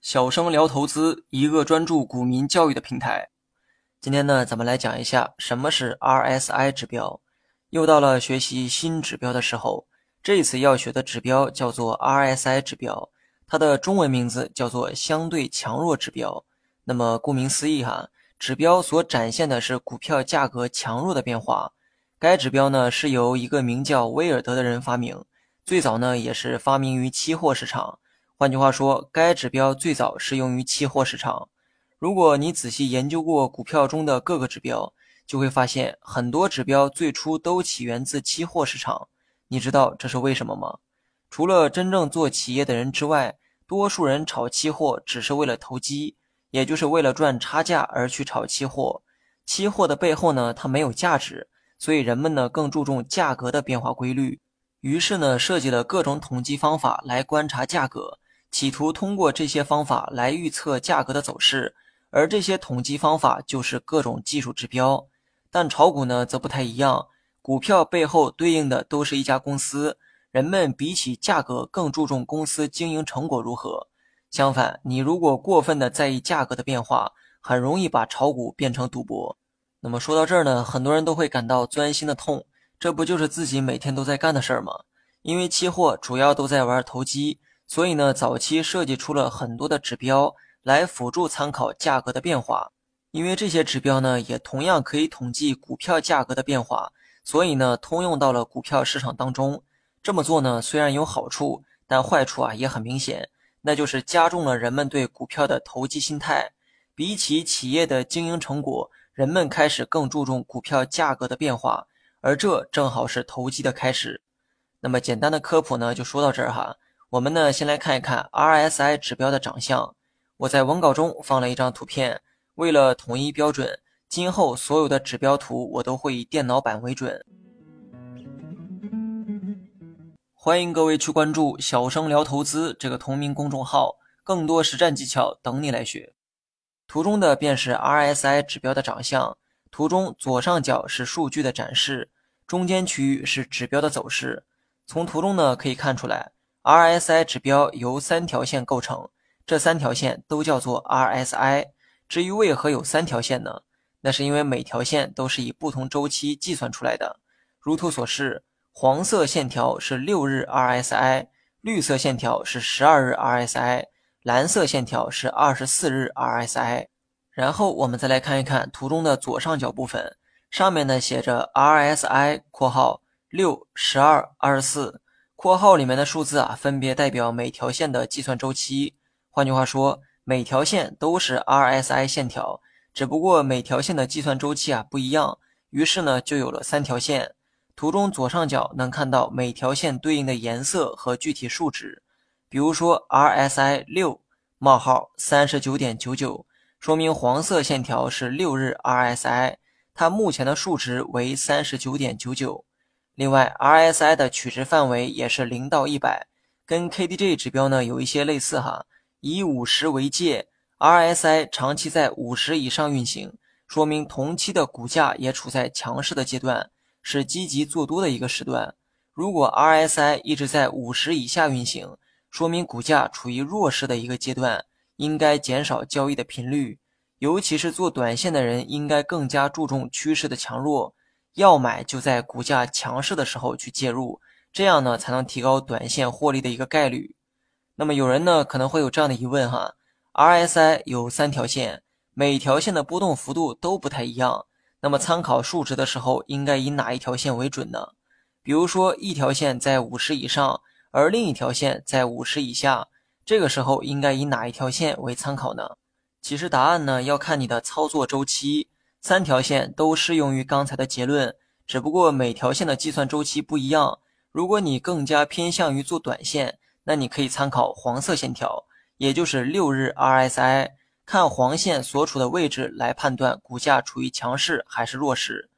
小生聊投资，一个专注股民教育的平台。今天呢，咱们来讲一下什么是 RSI 指标。又到了学习新指标的时候，这次要学的指标叫做 RSI 指标，它的中文名字叫做相对强弱指标。那么顾名思义哈，指标所展现的是股票价格强弱的变化。该指标呢是由一个名叫威尔德的人发明，最早呢也是发明于期货市场。换句话说，该指标最早适用于期货市场。如果你仔细研究过股票中的各个指标，就会发现很多指标最初都起源自期货市场。你知道这是为什么吗？除了真正做企业的人之外，多数人炒期货只是为了投机，也就是为了赚差价而去炒期货。期货的背后呢，它没有价值，所以人们呢更注重价格的变化规律。于是呢，设计了各种统计方法来观察价格。企图通过这些方法来预测价格的走势，而这些统计方法就是各种技术指标。但炒股呢则不太一样，股票背后对应的都是一家公司，人们比起价格更注重公司经营成果如何。相反，你如果过分的在意价格的变化，很容易把炒股变成赌博。那么说到这儿呢，很多人都会感到钻心的痛，这不就是自己每天都在干的事儿吗？因为期货主要都在玩投机。所以呢，早期设计出了很多的指标来辅助参考价格的变化，因为这些指标呢也同样可以统计股票价格的变化，所以呢通用到了股票市场当中。这么做呢虽然有好处，但坏处啊也很明显，那就是加重了人们对股票的投机心态。比起企业的经营成果，人们开始更注重股票价格的变化，而这正好是投机的开始。那么简单的科普呢就说到这儿哈。我们呢，先来看一看 RSI 指标的长相。我在文稿中放了一张图片，为了统一标准，今后所有的指标图我都会以电脑版为准。欢迎各位去关注“小生聊投资”这个同名公众号，更多实战技巧等你来学。图中的便是 RSI 指标的长相。图中左上角是数据的展示，中间区域是指标的走势。从图中呢可以看出来。RSI 指标由三条线构成，这三条线都叫做 RSI。至于为何有三条线呢？那是因为每条线都是以不同周期计算出来的。如图所示，黄色线条是六日 RSI，绿色线条是十二日 RSI，蓝色线条是二十四日 RSI。然后我们再来看一看图中的左上角部分，上面呢写着 RSI（ 括号六、十二、二十四）。括号里面的数字啊，分别代表每条线的计算周期。换句话说，每条线都是 RSI 线条，只不过每条线的计算周期啊不一样。于是呢，就有了三条线。图中左上角能看到每条线对应的颜色和具体数值。比如说 RSI 六冒号三十九点九九，说明黄色线条是六日 RSI，它目前的数值为三十九点九九。另外，RSI 的取值范围也是零到一百，跟 KDJ 指标呢有一些类似哈。以五十为界，RSI 长期在五十以上运行，说明同期的股价也处在强势的阶段，是积极做多的一个时段。如果 RSI 一直在五十以下运行，说明股价处于弱势的一个阶段，应该减少交易的频率。尤其是做短线的人，应该更加注重趋势的强弱。要买就在股价强势的时候去介入，这样呢才能提高短线获利的一个概率。那么有人呢可能会有这样的疑问哈，RSI 有三条线，每条线的波动幅度都不太一样，那么参考数值的时候应该以哪一条线为准呢？比如说一条线在五十以上，而另一条线在五十以下，这个时候应该以哪一条线为参考呢？其实答案呢要看你的操作周期。三条线都适用于刚才的结论，只不过每条线的计算周期不一样。如果你更加偏向于做短线，那你可以参考黄色线条，也就是六日 RSI，看黄线所处的位置来判断股价处于强势还是弱势。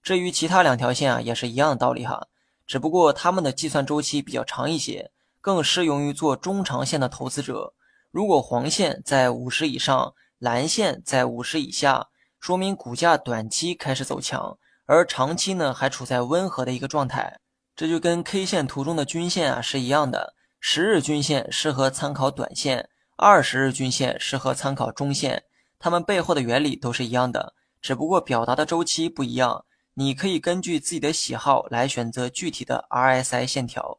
至于其他两条线啊，也是一样的道理哈，只不过它们的计算周期比较长一些，更适用于做中长线的投资者。如果黄线在五十以上蓝线在五十以下说明股价短期开始走强而长期呢还处在温和的一个状态。这就跟 k 线图中的均线啊是一样的十日均线适合参考短线二十日均线适合参考中线。它们背后的原理都是一样的只不过表达的周期不一样你可以根据自己的喜好来选择具体的 rsi 线条